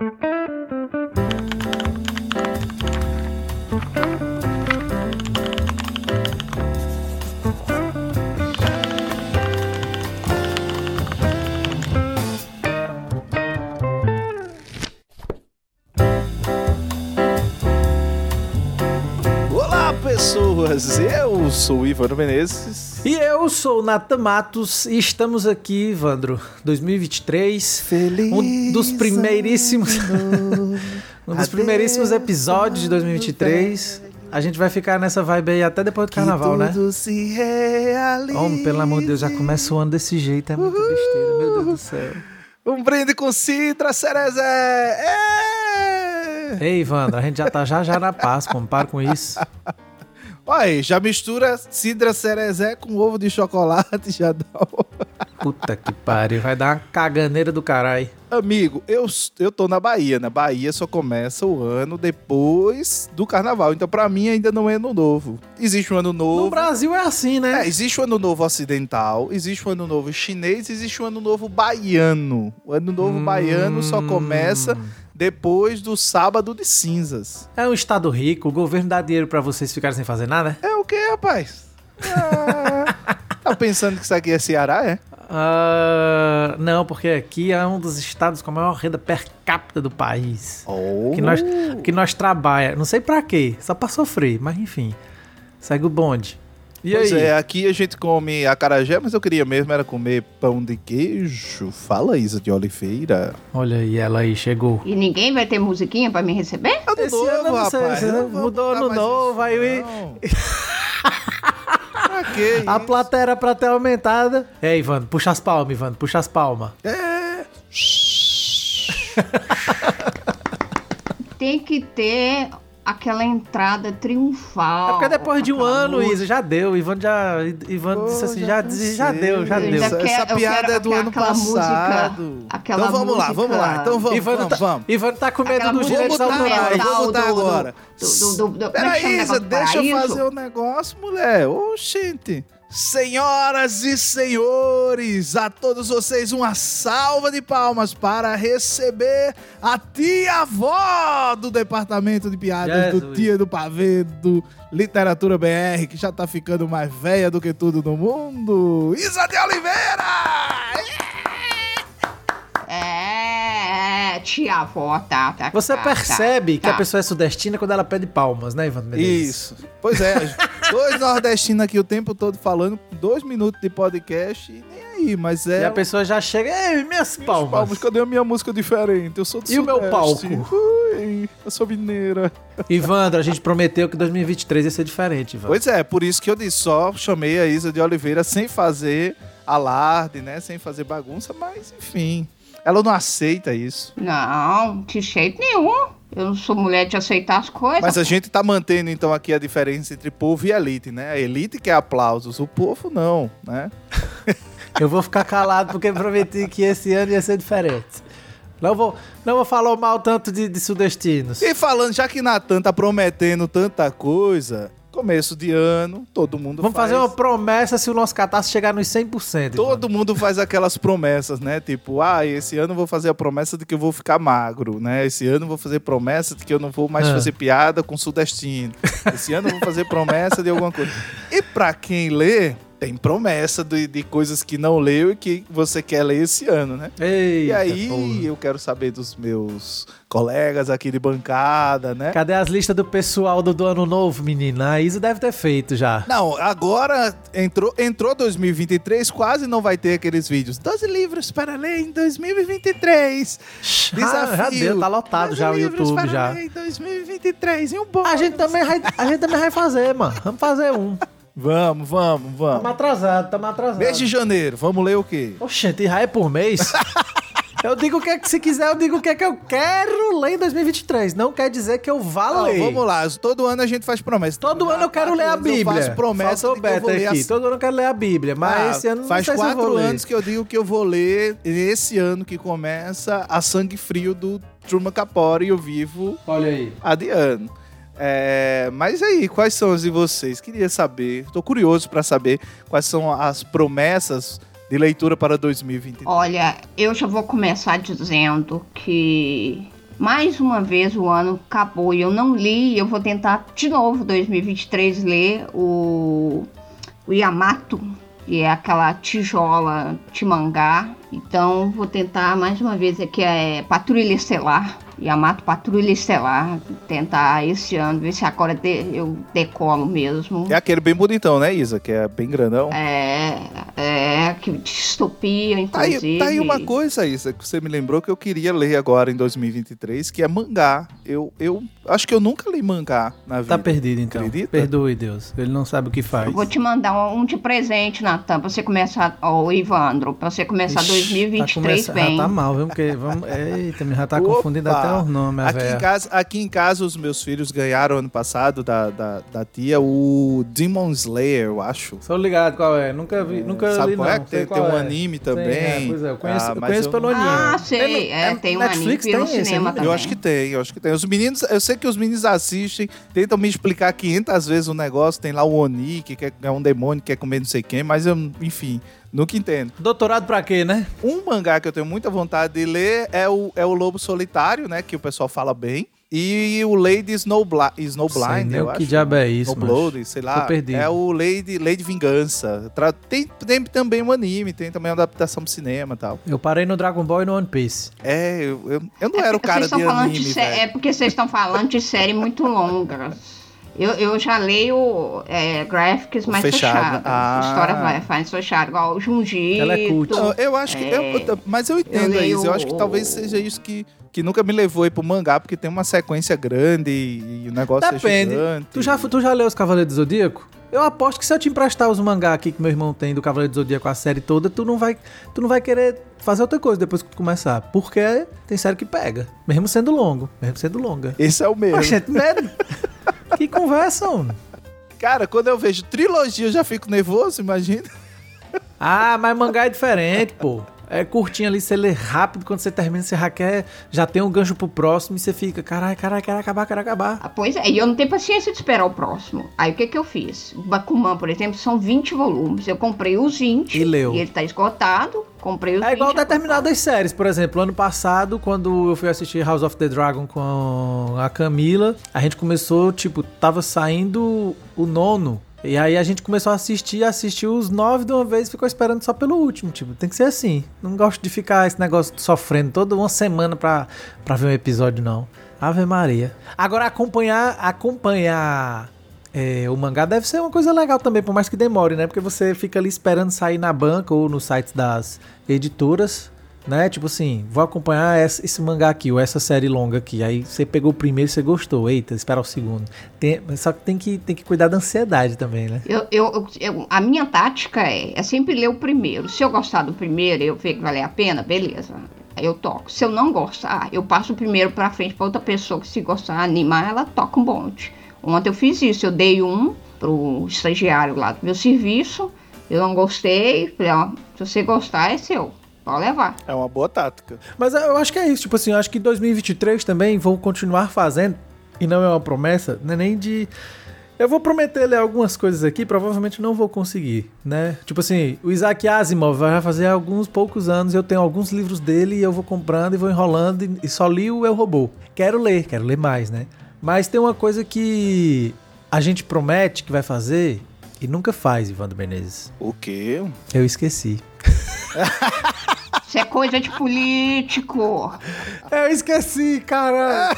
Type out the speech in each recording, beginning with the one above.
Thank you. Sou o Ivano Menezes. E eu sou o Nata Matos e estamos aqui, Ivandro, 2023. Feliz Um dos primeiríssimos. um dos primeiríssimos episódios de 2023. A gente vai ficar nessa vibe aí até depois do carnaval, né? tudo se realiza. Homem, pelo amor de Deus, já começa o ano desse jeito, é muita besteira, meu Deus do céu. Um brinde com Citra Cerezé! É! Ei, Ivandro, a gente já tá já já na paz, para com isso. Olha aí, já mistura Cidra Cerezé com ovo de chocolate, já dá um... Puta que pariu, vai dar uma caganeira do caralho. Amigo, eu, eu tô na Bahia. Na Bahia só começa o ano depois do carnaval. Então, pra mim, ainda não é ano novo. Existe um ano novo. No Brasil é assim, né? É, existe o ano novo ocidental, existe o ano novo chinês, existe o ano novo baiano. O ano novo Hum. baiano só começa depois do sábado de cinzas. É um estado rico, o governo dá dinheiro pra vocês ficarem sem fazer nada? É o que, rapaz? Ah, tá pensando que isso aqui é Ceará, é? Ah, não, porque aqui é um dos estados com a maior renda per capita do país. Oh. Que nós, que nós trabalha, não sei pra quê, só pra sofrer, mas enfim. Segue o bonde. E Pois aí? é, aqui a gente come acarajé, mas eu queria mesmo era comer pão de queijo. Fala, Isa de Oliveira. Olha aí, ela aí chegou. E ninguém vai ter musiquinha pra me receber? Ano Esse ano eu não sei, rapaz. você Não mudou ano mais novo, isso, aí- não. pra que A plateia era pra ter aumentada. É, Ivan, puxa as palmas, Ivan, puxa as palmas. É. Tem que ter aquela entrada triunfal. É porque depois de um ano, música. Isa, já deu. Ivan já. Ivan Pô, disse assim, já já, já deu, já Eu deu. Essa, essa piada quero é do ano aquela passado. música- aquela então vamos lá, música- vamos lá. Então vamos, Ivan, vamos, tá, vamos. Ivan tá com medo Aquela dos direitos Vamos botar agora, autorais. vamos do- agora. do- do- do- do- como é Peraí, Isa, deixa eu fazer o negócio, mulher. Ô, gente. Senhoras e senhores, a todos vocês uma salva de palmas para receber a tia-avó do Departamento de Piadas do Jesus. Tia do Pavê do Literatura BR, que já tá ficando mais velha do que tudo no mundo. Isa de Oliveira! É, é, tia avó, tá, tá. Você tá, percebe tá, que a tá. pessoa é sudestina quando ela pede palmas, né, Ivan Menezes? Isso. Pois é, dois nordestinos aqui o tempo todo falando, dois minutos de podcast e nem aí, mas é. E a pessoa já chega, ei, minhas Minhas palmas. palmas, cadê a minha música diferente? Eu sou do E o meu Sudeste. palco? Ui, eu sou mineira. Ivandro, a gente prometeu que 2023 ia ser diferente, Ivan. Pois é, por isso que eu disse, só chamei a Isa de Oliveira sem fazer alarde, né? Sem fazer bagunça, mas enfim. Ela não aceita isso. Não, de jeito nenhum. Eu não sou mulher de aceitar as coisas. Mas a gente tá mantendo então aqui a diferença entre povo e elite, né? A elite quer aplausos, o povo não, né? Eu vou ficar calado porque prometi que esse ano ia ser diferente. Não vou, não vou falar mal tanto de, de sudestinos. E falando, já que Natan tá prometendo tanta coisa, começo de ano, todo mundo Vamos faz... fazer uma promessa se o nosso catástrofe chegar nos 100%. Todo mundo faz aquelas promessas, né? Tipo, ah, esse ano eu vou fazer a promessa de que eu vou ficar magro, né? Esse ano eu vou fazer promessa de que eu não vou mais Ah. fazer piada com sudestino. Esse ano eu vou fazer promessa de alguma coisa. E pra quem lê, tem promessa de, de coisas que não leu e que você quer ler esse ano, né? Eita, e aí porra. eu quero saber dos meus colegas aqui de bancada, né? Cadê as listas do pessoal do, do ano novo, menina? A Isa deve ter feito já. Não, agora entrou, entrou 2023, quase não vai ter aqueles vídeos. 12 livros para ler em 2023. Ah, já deu, tá lotado 12 já o livros YouTube para já. ler em 2023 e um bom. A gente também vai, a gente também vai fazer, mano. Vamos fazer um. Vamos, vamos, Tamo vamos. atrasado, tamo atrasado. Mês de janeiro, vamos ler o quê? Oxente, é por mês? eu digo o que é que, se quiser, eu digo o que é que eu quero ler em 2023. Não quer dizer que eu vá Não, ler. vamos lá, todo ano a gente faz promessa. Todo ano eu quero ler a quatro Bíblia. Eu faço promessa Faltou de que eu vou ler aqui. as- Todo ano eu quero ler a Bíblia, mas Ah, esse ano não faz sei se eu quatro vou ler. anos que eu digo que eu vou ler esse ano que começa a Sangue Frio do Truman Capote e eu vivo Olha aí. adiando. É, mas aí, quais são as de vocês? Queria saber, tô curioso para saber quais são as promessas de leitura para 2023. Olha, eu já vou começar dizendo que mais uma vez o ano acabou e eu não li, eu vou tentar de novo 2023 ler o, o Yamato, que é aquela tijola de mangá. Então vou tentar mais uma vez aqui é Patrulha Estelar. Yamato Patrulha Estelar, tentar esse ano, ver se agora de, eu decolo mesmo. É aquele bem bonitão, né, Isa? Que é bem grandão. É, é, que distopia, Tá aí, inclusive. tá aí uma coisa, Isa, que você me lembrou que eu queria ler agora em 2023, que é mangá. Eu, eu acho que eu nunca li mangá na vida. Tá perdido então. Acredita? Perdoe, Deus. Ele não sabe o que faz. Eu vou te mandar um, de presente, Natan, pra você começar, ó, Ivandro, pra você começar Ixi, 2023 tá começa- bem. Já tá mal, viu? Porque vamos... Eita, já tá Opa! confundindo até os nomes, a Aqui em, casa, aqui em casa, os meus filhos ganharam ano passado da, da, da tia o Demon Slayer, eu acho. Sou ligado qual é. Nunca vi, nunca Sabe li qual não. é? Tem, Sei tem qual um é. anime Sim, também. é, pois é, eu conheço, Ah, eu mas conheço eu pelo não- anime. Ah, sei, é, tem um Netflix anime, tem tem no esse cinema anime? também. Eu acho que tem, eu acho que tem. Os meninos, eu sei que os meninos assistem, tentam me explicar 500 vezes o negócio. Tem lá o Oni, que quer- é um demônio que quer comer não sei quem, mas eu, enfim, nunca entendo. Doutorado pra quê, né? Um mangá que eu tenho muita vontade de ler é o, é o Lobo Solitário, né? Que o pessoal fala bem. E o Lady Snowbli Sei Snowblind, nem eu o acho. que diabo é isso. Snowblood, sei lá. Tô perdido. É o Lady, Lady Vingança. Tem, tem também um anime, tem também uma adaptação pro cinema e tal. Eu parei no Dragon Ball e no One Piece. É, eu, eu, eu não É era o cara de anime, de É porque vocês estão falando de série muito longas. Eu, eu já leio é, graphics mais Fechado. Ah. História vai- mais fechada, igual o. Ela é cult. Não, eu acho que. É. eu- mas eu entendo Eu isso. Eu acho que talvez seja isso que, que nunca me levou aí pro mangá, porque tem uma sequência grande e, e o negócio Depende. é gigante. Tu já, tu já leu os Cavaleiros do Zodíaco? Eu aposto que se eu te emprestar os mangá aqui que meu irmão tem do Cavaleiro do Zodíaco, a série toda, tu não vai, tu não vai querer fazer outra coisa depois que tu começar. Porque tem série que pega. Mesmo sendo longo. Mesmo sendo longa. Esse é o mesmo. Oxente, medo. Que conversa, homem. Cara, quando eu vejo trilogia, eu já fico nervoso, imagina. Ah, mas mangá é diferente, pô. É curtinho ali, você lê rápido, quando você termina, você já quer, já tem um gancho pro próximo e você fica, caralho, caralho, quero acabar, quero acabar. Ah, Pois é, e eu não tenho paciência de esperar o próximo. Aí o que que eu fiz? O Bakuman, por exemplo, são 20 volumes. Eu comprei os 20 E leu. e ele tá esgotado. Comprei os É 20. igual determinadas séries, por exemplo, ano passado, quando eu fui assistir House of the Dragon com a Camila, a gente começou, tipo, tava saindo o nono. E aí a gente começou a assistir, assistiu os nove de uma vez e ficou esperando só pelo último. Tipo, tem que ser assim. Não gosto de ficar esse negócio sofrendo toda uma semana pra, pra ver um episódio, não. Ave Maria. Agora, acompanhar, acompanhar é, o mangá deve ser uma coisa legal também, por mais que demore, né? Porque você fica ali esperando sair na banca ou nos sites das editoras, né? Tipo assim, vou acompanhar essa- esse mangá aqui, ou essa série longa aqui. Aí você pegou o primeiro e você gostou. Eita, espera o segundo. Tem- só que tem, que tem que cuidar da ansiedade também, né? Eu, eu, eu- a minha tática é, é sempre ler o primeiro. Se eu gostar do primeiro e eu ver que vale a pena, beleza. Eu toco. Se eu não gostar, eu passo o primeiro pra frente pra outra pessoa que se gostar, animar, ela toca um monte. Ontem eu fiz isso, eu dei um pro estagiário lá do meu serviço, eu não gostei, falei, ó, se você gostar é seu, pode levar. É uma boa tática. Mas eu acho que é isso, tipo assim, eu acho que 2023 também vou continuar fazendo, e não é uma promessa, não é nem de. Eu vou prometer ler algumas coisas aqui, provavelmente não vou conseguir, né? Tipo assim, o Isaac Asimov vai fazer alguns poucos anos, eu tenho alguns livros dele e eu vou comprando e vou enrolando e só li o Eu Robô. Quero ler, quero ler mais, né? Mas tem uma coisa que a gente promete que vai fazer e nunca faz, Ivandro Menezes. O quê? Eu esqueci. Isso é coisa de político. Eu esqueci, caralho!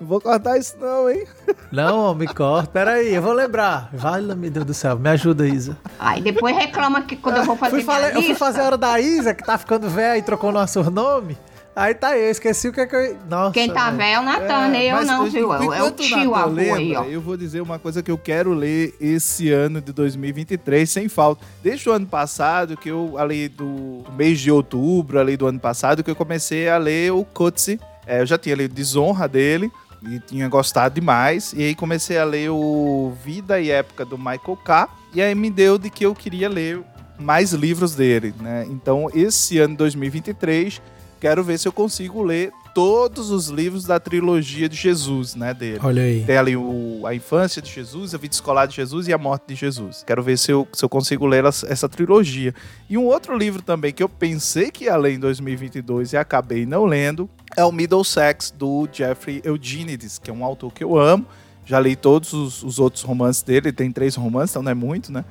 Não vou cortar isso não, hein? Não, me corta. Pera aí, eu vou lembrar. Vale, meu Deus do céu. Me ajuda, Isa. Aí depois reclama que quando eu vou fazer Fui minha falar- eu fui fazer a hora da Isa, que tá ficando velha e trocou nosso nome. Aí tá eu esqueci o que é que eu... Nossa, quem tá velho. é o Natan, né? eu mas não, viu? É, o- é tio avô aí, ó. Eu vou dizer uma coisa que eu quero ler esse ano de 2023 sem falta. Desde o ano passado, que eu, ali do, do mês de outubro, ali do ano passado, que eu comecei a ler o Kotze. É, eu já tinha lido Desonra dele e tinha gostado demais. E aí comecei a ler o Vida e Época do Michael K. E aí me deu de que eu queria ler mais livros dele, né? Então, esse ano 2023, quero ver se eu consigo ler todos os livros da trilogia de Jesus, né, dele. Olha aí. Tem ali o, a infância de Jesus, a vida escolar de Jesus e a morte de Jesus. Quero ver se eu, se eu consigo ler essa, essa trilogia. E um outro livro também que eu pensei que ia ler em 2022 e acabei não lendo é o Middlesex, do Jeffrey Eugenides, que é um autor que eu amo. Já li todos os, os outros romances dele, ele tem três romances, então não é muito, né?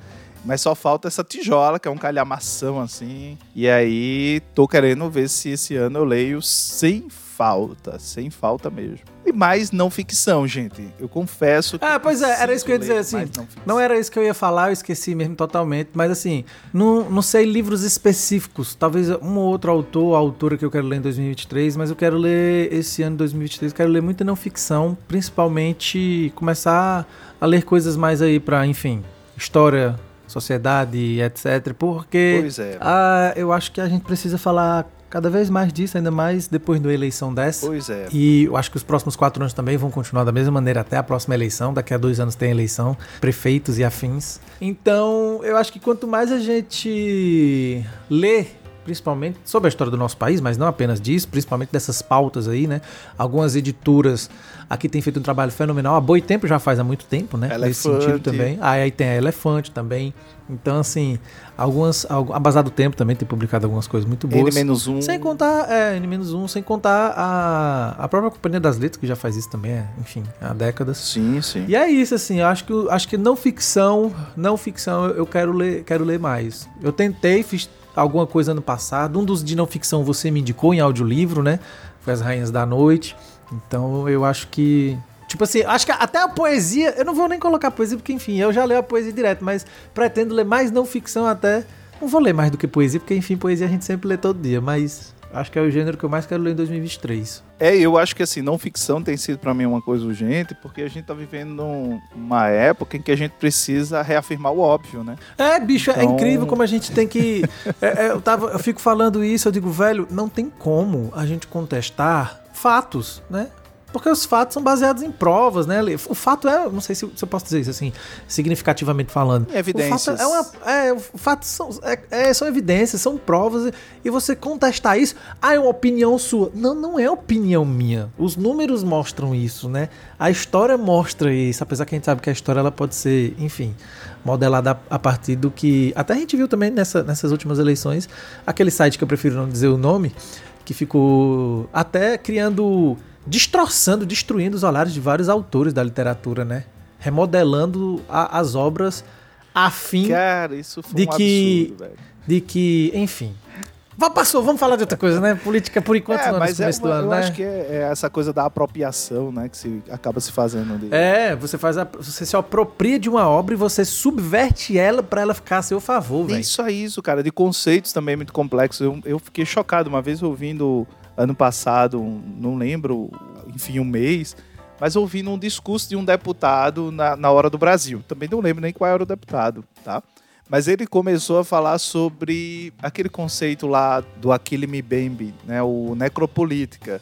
Mas só falta essa tijola, que é um calhamação assim. E aí, tô querendo ver se esse ano eu leio sem falta, sem falta mesmo. E mais não ficção, gente. Eu confesso que. Ah, pois é, era isso que eu ia dizer assim. Não, não, era isso que eu ia falar, eu esqueci mesmo totalmente. Mas assim, não, não sei livros específicos. Talvez um ou outro autor, autora que eu quero ler em 2023, mas eu quero ler esse ano 2023, quero ler muita não ficção, principalmente começar a ler coisas mais aí pra, enfim, história sociedade, etc. Porque pois é. ah, eu acho que a gente precisa falar cada vez mais disso, ainda mais depois da eleição dessa. Pois é. E eu acho que os próximos quatro anos também vão continuar da mesma maneira até a próxima eleição. Daqui a dois anos tem eleição, prefeitos e afins. Então, eu acho que quanto mais a gente lê principalmente sobre a história do nosso país, mas não apenas disso, principalmente dessas pautas aí, né? Algumas editoras aqui têm feito um trabalho fenomenal. A Boi Tempo já faz há muito tempo, né? Elefante. Nesse sentido também. Ah, aí tem a Elefante também. Então, assim, algumas. A Bazar do Tempo também tem publicado algumas coisas muito boas. N-1. Sem contar, é, N-1, sem contar a, a própria Companhia das Letras, que já faz isso também, é, enfim, há décadas. Sim, sim. E é isso, assim, eu acho que, acho que não ficção, não ficção eu quero ler, quero ler mais. Eu tentei, fiz alguma coisa ano passado. Um dos de não ficção você me indicou em audiolivro, né? Foi As Rainhas da Noite. Então eu acho que. Tipo assim, acho que até a poesia. Eu não vou nem colocar poesia, porque enfim, eu já leio a poesia direto, mas pretendo ler mais não ficção até. Não vou ler mais do que poesia, porque enfim, poesia a gente sempre lê todo dia, mas Acho que é o gênero que eu mais quero ler em 2023. É, eu acho que assim, não ficção tem sido para mim uma coisa urgente, porque a gente tá vivendo uma época em que a gente precisa reafirmar o óbvio, né? É, bicho, é então... é incrível como a gente tem que. é, é, eu, tava, eu fico falando isso, eu digo, velho, não tem como a gente contestar fatos, né? Porque os fatos são baseados em provas, né? O fato é, não sei se, se eu posso dizer isso assim, significativamente falando. Evidências. O fato é uma, é, o fato são, é, é, são evidências, são provas, e você contestar isso, ah, é uma opinião sua. Não, não é opinião minha. Os números mostram isso, né? A história mostra isso, apesar que a gente sabe que a história ela pode ser, enfim, modelada a, a partir do que. Até a gente viu também nessa, nessas últimas eleições, aquele site que eu prefiro não dizer o nome, que ficou até criando destroçando, destruindo os olhares de vários autores da literatura, né? Remodelando a, as obras a fim Cara, isso foi de um que, absurdo, velho. de que, enfim. Passou, vamos falar de outra coisa, né? Política por enquanto É, não mas é, do ano, eu né? acho que é, é essa coisa da apropriação, né? Que se acaba se fazendo ali. É, você faz a, você se apropria de uma obra e você subverte ela pra ela ficar a seu favor, velho. Nem só isso, cara, de conceitos também muito complexos. Eu, eu fiquei chocado uma vez ouvindo ano passado, não lembro, enfim, um mês, mas ouvindo um discurso de um deputado na, na hora do Brasil. Também não lembro nem qual era o deputado, tá? Mas ele começou a falar sobre aquele conceito lá do Aquile Mbembe, né, o necropolítica.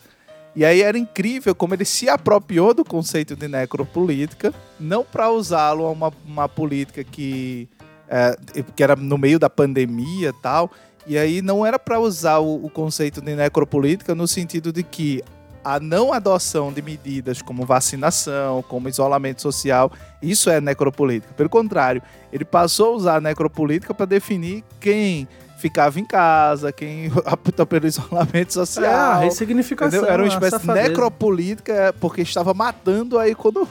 E aí era incrível como ele se apropriou do conceito de necropolítica, não para usá-lo a uma, uma política que, é, que era no meio da pandemia tal, e aí não era para usar o, o conceito de necropolítica no sentido de que a não adoção de medidas como vacinação, como isolamento social, isso é necropolítica. Pelo contrário, ele passou a usar a necropolítica para definir quem ficava em casa, quem optou pelo isolamento É, a social. ressignificação. entendeu? Era uma a espécie de safadeza. necropolítica porque estava matando a economia.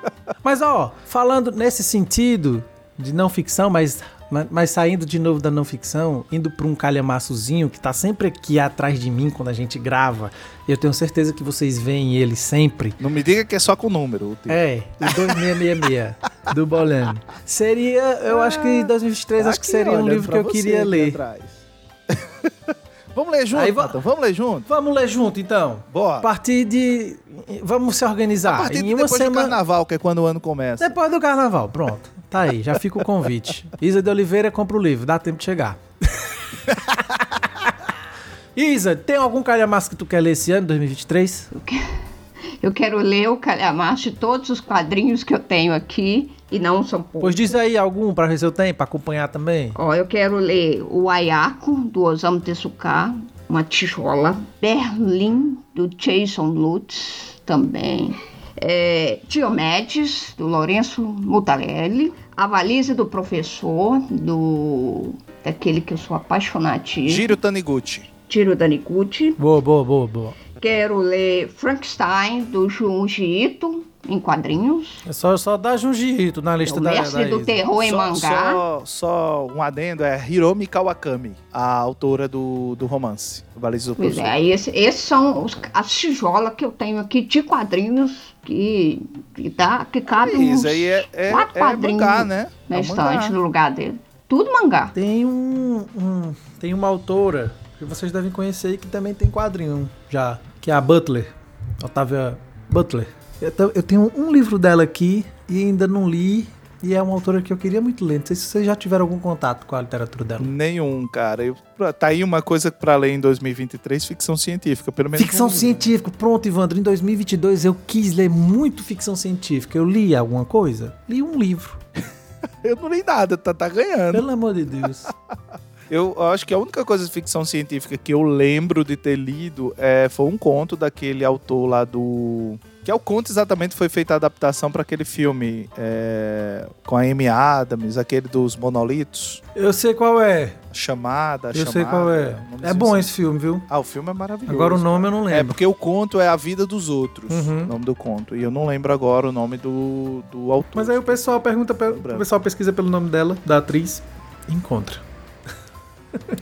Mas ó, falando nesse sentido de não ficção, mas, mas, mas saindo de novo da não ficção, indo pra um calhamaçozinho que tá sempre aqui atrás de mim quando a gente grava, eu tenho certeza que vocês veem ele sempre. Não me diga que é só com número. o tipo. É, o 2666 do Bolano. Seria, eu acho que em 2023 Tá acho que seria um livro que eu queria ler. vamos ler junto, Aí va- Nathan? Vamos ler junto? Vamos ler junto então. Bora. A partir de vamos se organizar. A partir de em uma depois do semana carnaval, que é quando o ano começa. Depois do carnaval, pronto. Tá aí, já fica o convite. Isa de Oliveira compra o livro, dá tempo de chegar. Isa, tem algum calhamaço que tu quer ler esse ano, 2023? Eu quero ler o calhamaço de todos os quadrinhos que eu tenho aqui, e não são poucos. Pois diz aí algum pra ver se eu tenho, pra acompanhar também. Ó, eu quero ler o Ayako, do Osamu Tezuka, uma tijola. Berlim, do Jason Lutz, também. É, Diomedes, do Lourenço Mutarelli. A Valise do Professor, do daquele que eu sou apaixonadíssimo. Giro Taniguchi. Tiro Danikuchi. Boa, boa, boa, boa. Quero ler Frankenstein, do Junji Ito, em quadrinhos. É só, só dar Junji Ito na lista o da, mestre da do Isa. terror em só, mangá. Só, só um adendo, é Hiromi Kawakami, a autora do, do romance, do Pois é, aí esse- esses são os- as tijolas que eu tenho aqui de quadrinhos que, que, dá, que cabem uns Isso aí é, é, quatro é quadrinhos mangá, né? na É estante mangá. no lugar dele. Tudo mangá. Tem um, um- Tem uma autora que vocês devem conhecer e que também tem quadrinho já, que é a Butler. Otávia Butler. Eu, te- eu tenho um livro dela aqui e ainda não li. E é uma autora que eu queria muito ler. Não sei se vocês já tiveram algum contato com a literatura dela. Nenhum, cara. Eu, tá aí uma coisa pra ler em 2023, ficção científica, pelo menos. Ficção um- científica. Pronto, Ivandro. Em 2022 eu quis ler muito ficção científica. Eu li alguma coisa? Li um livro. Eu não li nada, tá, tá ganhando. Pelo amor de Deus. Eu acho que a única coisa de ficção científica que eu lembro de ter lido é, foi um conto daquele autor lá do. Que é o conto exatamente foi feita a adaptação para aquele filme é, com a Amy Adams, aquele dos monolitos. Eu sei qual é. Chamada, Eu chamada. sei qual é. É bom assim. esse filme, viu? Ah, o filme é maravilhoso. Agora o nome eu não É, lembro. porque o conto é A Vida dos Outros, Uhum. o nome do conto. E eu não lembro agora o nome do, do autor. Mas aí o pessoal pergunta, o pessoal pesquisa pelo nome dela, da atriz, encontra.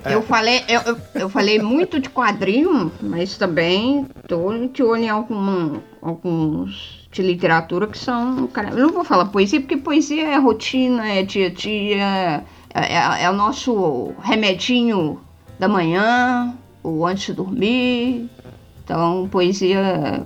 É. Eu, falei, eu, eu, falei muito de quadrinho, mas também tô de olho em algum, alguns de literatura que são. Eu não vou falar poesia, porque poesia é rotina, é dia a dia, é, é- é o nosso remedinho da manhã, ou antes de dormir. Então, poesia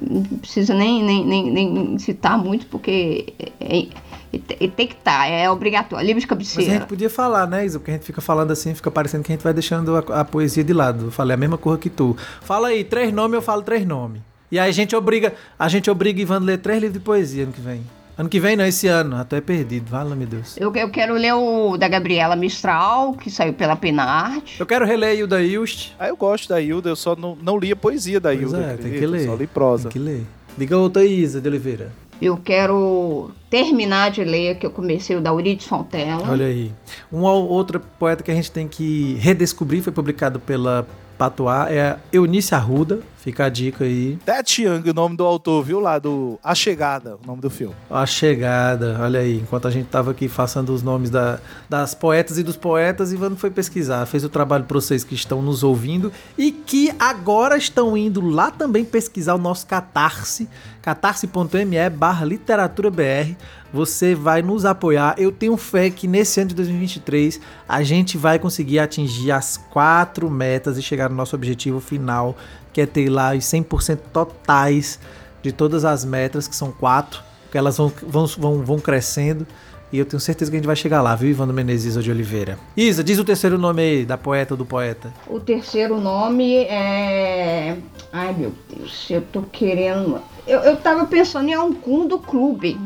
não precisa nem, nem, nem, nem citar muito, porque é- é- é- tem que estar, é obrigatório. Livro de Mas a cabeceira. gente podia falar, né, Isa? Porque a gente fica falando assim, fica parecendo que a gente vai deixando a, a poesia de lado. Eu falei a mesma coisa que tu. Fala aí, três nomes, eu falo três nomes. E aí a gente obriga, a gente obriga Ivan a ler três livros de poesia ano que vem. Ano que vem não, esse ano. Até é perdido, vala meu Deus. Eu, eu quero ler o da Gabriela Mistral, que saiu pela Penarte. Eu quero reler Hilda Ilst. Ah, eu gosto da Hilda, eu só não, não li a poesia da Pois Hilda. é, tem que ler. Só li prosa. Tem que ler. Diga outra Isa de Oliveira. Eu quero terminar de ler, que eu comecei o da Euridice Fontela. Olha aí. Uma ou outra poeta que a gente tem que redescobrir, foi publicado pela Patois, é a Eunice Arruda. Fica a dica aí. Ted Chiang, o nome do autor, viu? Lá do A Chegada, o nome do filme. A chegada, olha aí. Enquanto a gente tava aqui passando os nomes da- das poetas e dos poetas, Ivan foi pesquisar. Fez o trabalho para vocês que estão nos ouvindo e que agora estão indo lá também pesquisar o nosso Catarse, catarse.me barra literatura BR. Você vai nos apoiar. Eu tenho fé que nesse ano de 2023 a gente vai conseguir atingir as quatro metas e chegar no nosso objetivo final, que é ter lá os 100% totais de todas as metas, que são quatro, porque elas vão, vão, vão, vão crescendo. E eu tenho certeza que a gente vai chegar lá, viu, Ivandro Menezes de Oliveira? Isa, diz o terceiro nome aí, da poeta ou do poeta. O terceiro nome é. Ai meu Deus, eu tô querendo. Eu, eu tava pensando em algum do clube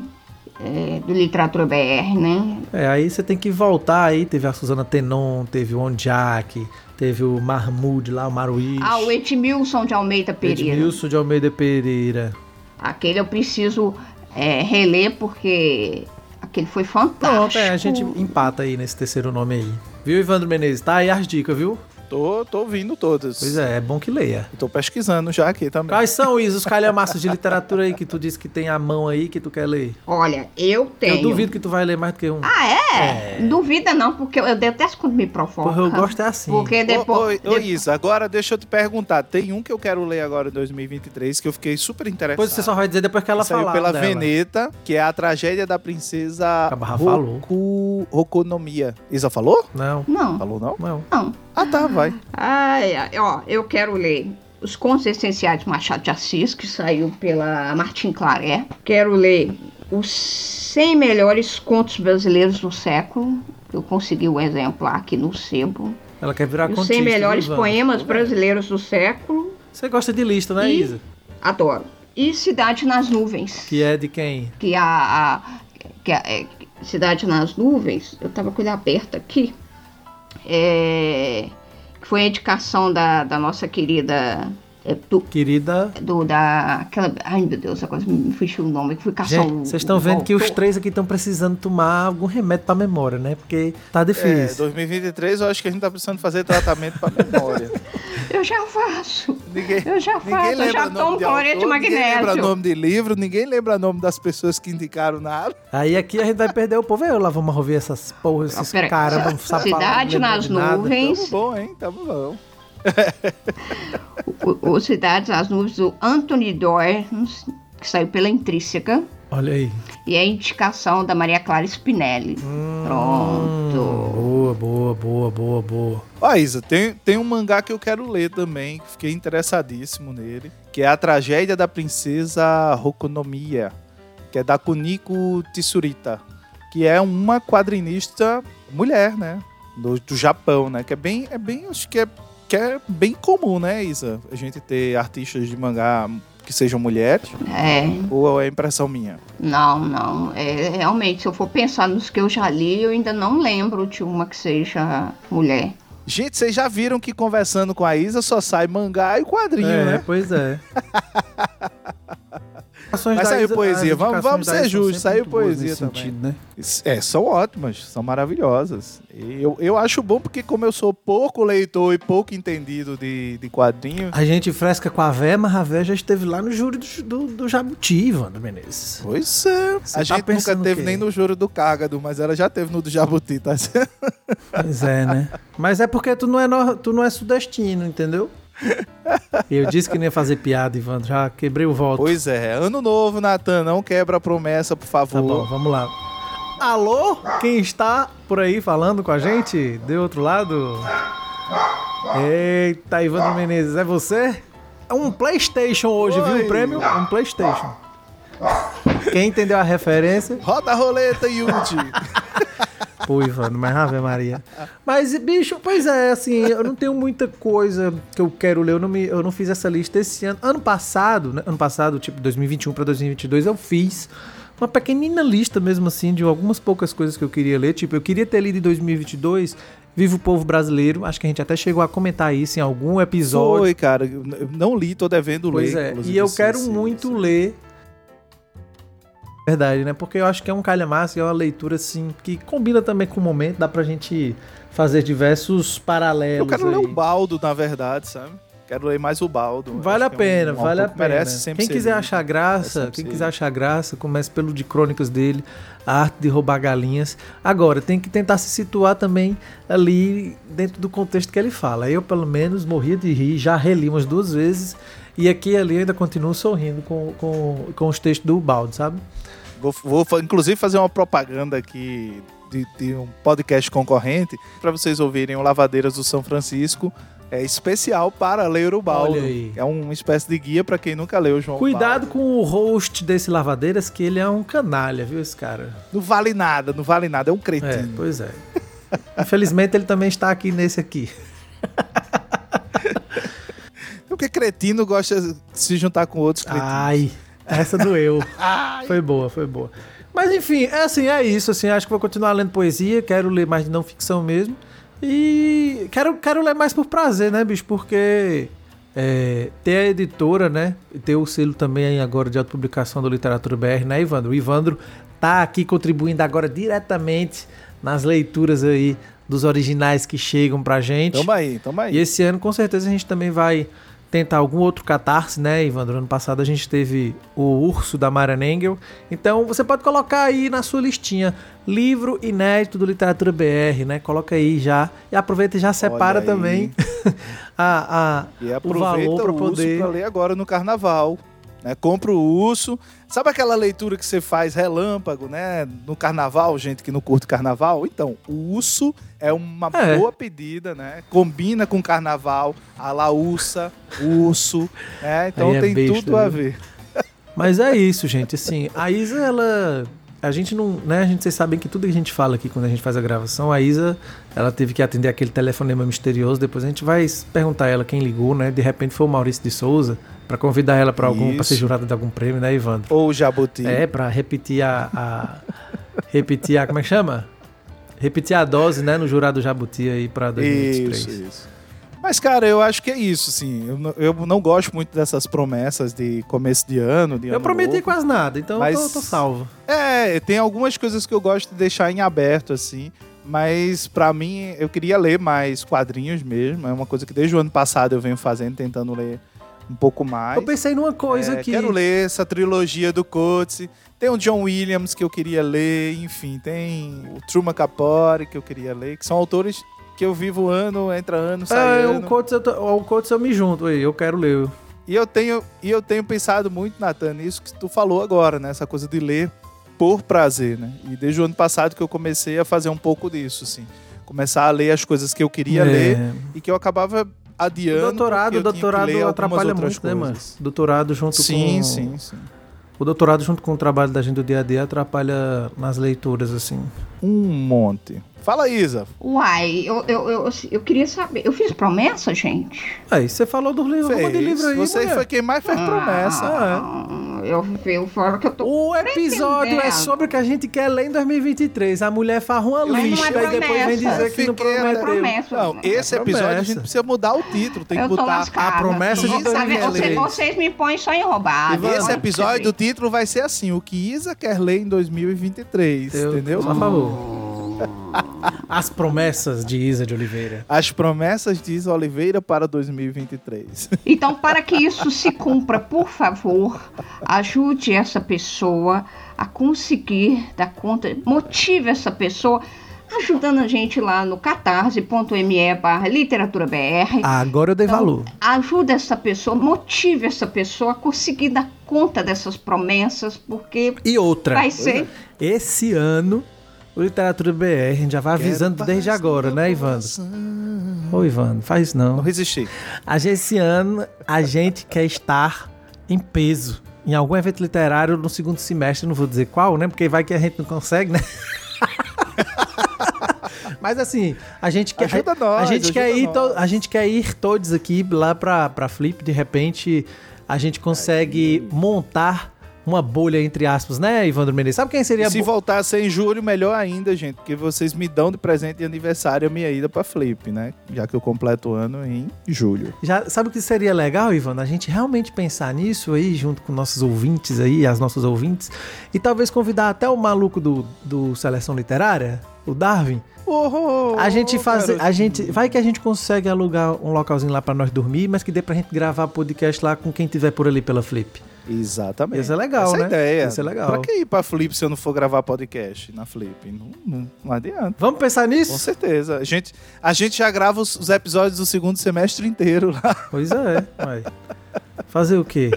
é, do Literatura BR, né? É, aí você tem que voltar aí. Teve a Suzana Tenon, teve o Onjak, teve o Mahmoud lá, o Maruís. Ah, o Edmilson de Almeida Pereira. Edmilson de Almeida Pereira. Aquele eu preciso é, reler porque aquele foi fantástico. Pronto, é, a gente empata aí nesse terceiro nome aí. Viu, Ivandro Menezes? Tá aí as dicas, viu? Tô, tô ouvindo todas. Pois é, é bom que leia. E tô pesquisando já aqui também. Quais são, Isa, os calhamaços de literatura aí que tu disse que tem a mão aí que tu quer ler? Olha, eu tenho. Eu duvido que tu vai ler mais do que um. Ah, é? Duvida não, porque eu, eu detesto quando me provoca. Porra, eu gosto é assim. Porque Ô, depois. ô, ô, Isa, agora deixa eu te perguntar. Tem um que eu quero ler agora em 2023 que eu fiquei super interessado. Depois você só vai dizer depois que ela Saiu falar pela dela. Veneta, que é a tragédia da princesa falou. Roku... Rokonomia. Isa falou? Não, Não, Falou não? não. não. Ah, tá, vai. Ai, ai, ó, eu quero ler Os Contos Essenciais de Machado de Assis, que saiu pela Martim Claré. Quero ler Os 100 Melhores Contos Brasileiros do Século. Eu consegui o exemplar aqui no sebo. Ela quer virar Os contista. 100 Melhores? Poemas Brasileiros do Século. Você gosta de lista, né, E- Isa? Adoro. E Cidade nas Nuvens. Que é de quem? que a, a- que a é, Cidade nas Nuvens, eu tava com ele aberto aqui, é, que foi a indicação da, da nossa querida É do, Querida. do da. Aquela. Ai meu Deus, agora me fugiu o nome, que fui caçar Gente, vocês estão vendo que os três aqui estão precisando tomar algum remédio pra memória, né? Porque tá É, difícil. 2023 eu acho que a gente tá precisando fazer tratamento pra memória. Eu já faço. Ninguém, Eu já ninguém faço, eu lembra já nome tomo de cloreto de autor, Ninguém lembra magnésio. nome de livro, ninguém lembra nome das pessoas que indicaram nada. Aí aqui a gente vai perder o povo. Aí eu lá vamos ouvir essas porras, esses Ah, peraí. caras, não sabe Cidade nas nuvens. Tamo bom, hein? Tamo bom. O, o Cidades nas Nuvens do Anthony Doerr, que saiu pela Intrínseca. Olha aí. E a indicação da Maria Clara Spinelli. Pronto. Boa, boa, boa, boa, boa. Ó, Isa, tem, tem um mangá que eu quero ler também, que fiquei interessadíssimo nele, que é a tragédia da princesa Rokonomiya, que é da Kuniko Tsurita, que é uma quadrinista mulher, né? Do, do Japão, né? Que é bem, é bem, acho que é, que é bem comum, né, Isa? A gente ter artistas de mangá que sejam mulheres, É, ou é impressão minha? não, não. É, realmente, se eu for pensar nos que eu já li, eu ainda não lembro de uma que seja mulher. Gente, vocês já viram que conversando com a Isa só sai mangá e quadrinho, é, né? pois é. Mas saiu poesia, vamos- vamos ser justos, saiu poesia também. Sentido, né? É, são ótimas, são maravilhosas. Eu, eu acho bom porque, como eu sou pouco leitor e pouco entendido de, de quadrinhos. A gente fresca com a Vé, mas a Vé já esteve lá no júri do, do, do Jabuti, Wanda Menezes. Pois é. Você a tá gente nunca teve nem no juro do Cágado, mas ela já teve no do Jabuti, tá certo? Pois é, né? Mas é porque tu não é, nor- tu não é sudestino, entendeu? Eu disse que não ia fazer piada, Ivan. Já quebrei o voto. Pois é. Ano novo, Natan, não quebra a promessa, por favor. Tá bom, vamos lá. Alô? Quem está por aí falando com a gente? De outro lado? Eita, Ivandro Menezes, é você? É um PlayStation hoje, Oi. viu? O prêmio? Um PlayStation. Quem entendeu a referência? Roda a roleta, Yudi. Pô, Ivandro, mas Ave Maria. Mas, bicho, pois é, assim, eu não tenho muita coisa que eu quero ler. Eu não, me, eu não fiz essa lista esse ano. Ano passado, né? Ano passado, tipo, 2021 pra 2022, eu fiz uma pequenina lista mesmo assim de algumas poucas coisas que eu queria ler. Tipo, eu queria ter lido em 2022 Viva o Povo Brasileiro. Acho que a gente até chegou a comentar isso em algum episódio. Foi, cara. Não li, tô devendo Pois ler. é, inclusive, e eu quero esse- muito esse- ler. Verdade, né? Porque eu acho que é um calhamaço, é uma leitura assim que combina também com o momento, dá pra gente fazer diversos paralelos. Eu quero ler aí. o Baldo, na verdade, sabe? Quero ler mais o Baldo. Vale a que é um- pena, um vale a pena. Merece sempre Quem ser quiser achar É graça, quem ser quiser achar graça, comece pelo de crônicas dele, a arte de roubar galinhas. Agora, tem que tentar se situar também ali dentro do contexto que ele fala. Eu, pelo menos, morria de rir, já reli umas duas vezes, e aqui e ali ainda continuo sorrindo com, com, com os textos do Baldo, sabe? Vou, vou inclusive fazer uma propaganda aqui de, de um podcast concorrente para vocês ouvirem o Lavadeiras do São Francisco. É especial para ler o Baldo. É uma espécie de guia para quem nunca leu o João Cuidado Baldo. com o host desse Lavadeiras, que ele é um canalha, viu, esse cara? Não vale nada, não vale nada. É um É, cretino. pois é. Infelizmente ele também está aqui nesse aqui. Porque cretino gosta de se juntar com outros cretinos. Ai, essa doeu. Foi boa, foi boa. Mas enfim, é assim, é isso. Assim, acho que vou continuar lendo poesia, quero ler mais de não ficção mesmo. E quero, quero ler mais por prazer, né, bicho? Porque é, ter a editora, né? E ter o selo também aí agora de autopublicação do Literatura BR, né, Ivandro? O Ivandro tá aqui contribuindo agora diretamente nas leituras aí dos originais que chegam pra gente. Tamo aí, tamo aí. E esse ano, com certeza, a gente também vai tentar algum outro catarse, né, Ivandro? Ano passado a gente teve o Urso da Mara Engel. Então você pode colocar aí na sua listinha livro inédito do Literatura BR, né? Coloca aí já. E aproveita e já separa também a, a, E o valor para poder. pra ler agora no carnaval. Né? Compra o urso. Sabe aquela leitura que você faz relâmpago, né? No carnaval, gente que não curte carnaval? Então, o urso é uma É. boa pedida, né? Combina com carnaval, a laúça, urso, né? Então Aí é tem besta, tudo a viu? ver. Mas é isso, gente. Assim, a Isa, ela. A gente não. Né, a gente, vocês sabem que tudo que a gente fala aqui quando a gente faz a gravação, a Isa, ela teve que atender aquele telefonema misterioso. Depois a gente vai perguntar a ela quem ligou, né? De repente foi o Maurício de Souza, pra convidar ela pra algum. pra ser jurada de algum prêmio, né, Ivandro? Ou o jabuti. É, pra repetir a. a- repetir a. Como é que chama? Repetir a dose, né, no jurado Jabuti aí pra 2023. Isso, isso. Mas, cara, eu acho que é isso, assim. Eu, não- eu não gosto muito dessas promessas de começo de ano, de Eu ano prometi novo. quase nada, então Mas- eu tô, tô salvo. É, tem algumas coisas que eu gosto de deixar em aberto, assim. Mas, pra mim, eu queria ler mais quadrinhos mesmo. É uma coisa que desde o ano passado eu venho fazendo, tentando ler um pouco mais. Eu pensei numa coisa É, que. Quero ler essa trilogia do Coates. Tem o John Williams que eu queria ler, enfim, tem o Truman Capote que eu queria ler, que são autores que eu vivo ano, entra ano, sai É, o ano. Coates eu, tô- o Coates eu me junto, aí, eu quero ler. E eu tenho e eu tenho pensado muito, Nathan, nisso que tu falou agora, né? Essa coisa de ler por prazer, né? E desde o ano passado que eu comecei a fazer um pouco disso, assim. Começar a ler as coisas que eu queria É. ler e que eu acabava O adiando. doutorado, o doutorado algumas atrapalha muito, né, mano? coisas. Doutorado junto Sim, com. sim, sim. O doutorado junto com o trabalho da gente do dia a dia atrapalha nas leituras, assim. Um monte. Fala, Isa. Uai, eu, eu, eu, eu queria saber. Eu fiz promessa, gente? Aí, você falou dos livros, vamos de Fez. livro aí, Você mulher. foi quem mais fez promessa. Ah, eu, eu falo que eu tô. O episódio é sobre o que a gente quer ler em 2023. A mulher farra uma Mas é lista e depois vem dizer que não prometeu. promessa. Não, esse É episódio a gente precisa mudar o título. Tem que botar. lascada. a promessa de sabe, 2023. você- Vocês me põem só em roubado. E esse episódio, o título vai ser assim: O que Isa quer ler em 2023. Eu entendeu? a favor. As promessas de Isa de Oliveira. As promessas de Isa Oliveira para 2023. Então, para que isso se cumpra, por favor, ajude essa pessoa a conseguir dar conta, motive essa pessoa, ajudando a gente lá no catarse.me barra literatura BR. Agora eu dei Então, valor. Ajuda essa pessoa, motive essa pessoa a conseguir dar conta dessas promessas, porque E outra. vai ser. Esse ano, o Literatura BR, a gente já vai avisando desde agora, né, Ivandro? Ô, Ivandro, faz isso Não não. resisti. A gente, esse ano, a gente quer estar em peso. Em algum evento literário no segundo semestre, não vou dizer qual, né? Porque vai que a gente não consegue, né? Mas assim, a gente quer. Ajuda nós, a gente quer ir, to- a gente quer ir todos aqui lá pra, pra Flip. De repente, a gente consegue montar uma bolha, entre aspas, né, Ivandro Menezes? Sabe quem seria se voltar a ser em julho, melhor ainda, gente, porque vocês me dão de presente de aniversário a minha ida pra Flip, né? Já que eu completo o ano em julho. Já, sabe o que seria legal, Ivan? A gente realmente pensar nisso aí, junto com nossos ouvintes aí, as nossas ouvintes, e talvez convidar até o maluco do, do Seleção Literária, o Darwin. Oh, A gente fazer. cara. A gente. Vai que a gente consegue alugar um localzinho lá pra nós dormir, mas que dê pra gente gravar podcast lá com quem tiver por ali pela Flip. Exatamente. Isso é legal, Essa é né? a ideia. Isso é legal. Pra que ir pra Flip se eu não for gravar podcast na Flip? Não, não, não adianta. Vamos pensar Com nisso? certeza. A gente, a gente já grava os, os episódios do segundo semestre inteiro lá. Pois é, vai. Fazer o quê?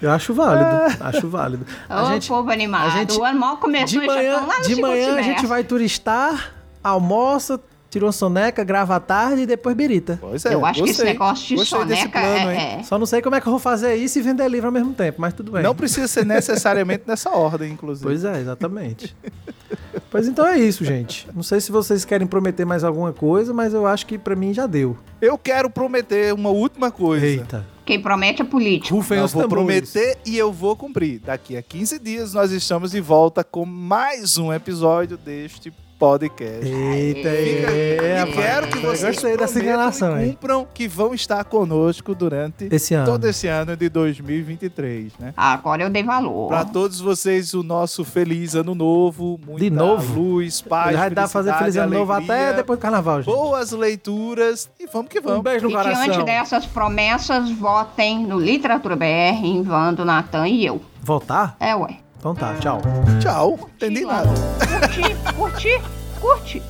Eu acho válido. Acho válido. A Ô, gente, povo animado. a gente- o ano mal começou de já manhã, estão lá no de manhã a semestre. gente vai turistar, almoça, tirou soneca, grava à tarde e depois birita. Pois é. Eu acho que esse gostei. negócio de Gostei desse soneca plano, é, hein? é- Só não sei como é que eu vou fazer isso e vender livro ao mesmo tempo, mas tudo bem. Não precisa ser necessariamente nessa ordem, inclusive. Pois é, exatamente. pois então é isso, gente. Não sei se vocês querem prometer mais alguma coisa, mas eu acho que pra mim já deu. Eu quero prometer uma última coisa. Eita. Quem promete é político. Rufem Eu os vou tambores. prometer e eu vou cumprir. Daqui a 15 dias nós estamos de volta com mais um episódio deste podcast. Eita, Fica- é, e rapaz. quero que vocês gostei dessa enganação, e hein? cumpram que vão estar conosco durante Esse ano. todo esse ano de 2023, né? Agora eu dei valor. Para todos vocês, o nosso feliz ano novo, muita De novo? luz, paz, Já dá pra fazer feliz ano novo até depois do carnaval, gente. Boas leituras e vamos que Um vamos. beijo no E diante coração. dessas promessas, votem no Literatura BR, em Vando, Natan e eu. Voltar? É, ué. Então tá, tchau. Tchau, entendi Curti lá. nada. Curti, curti, curte.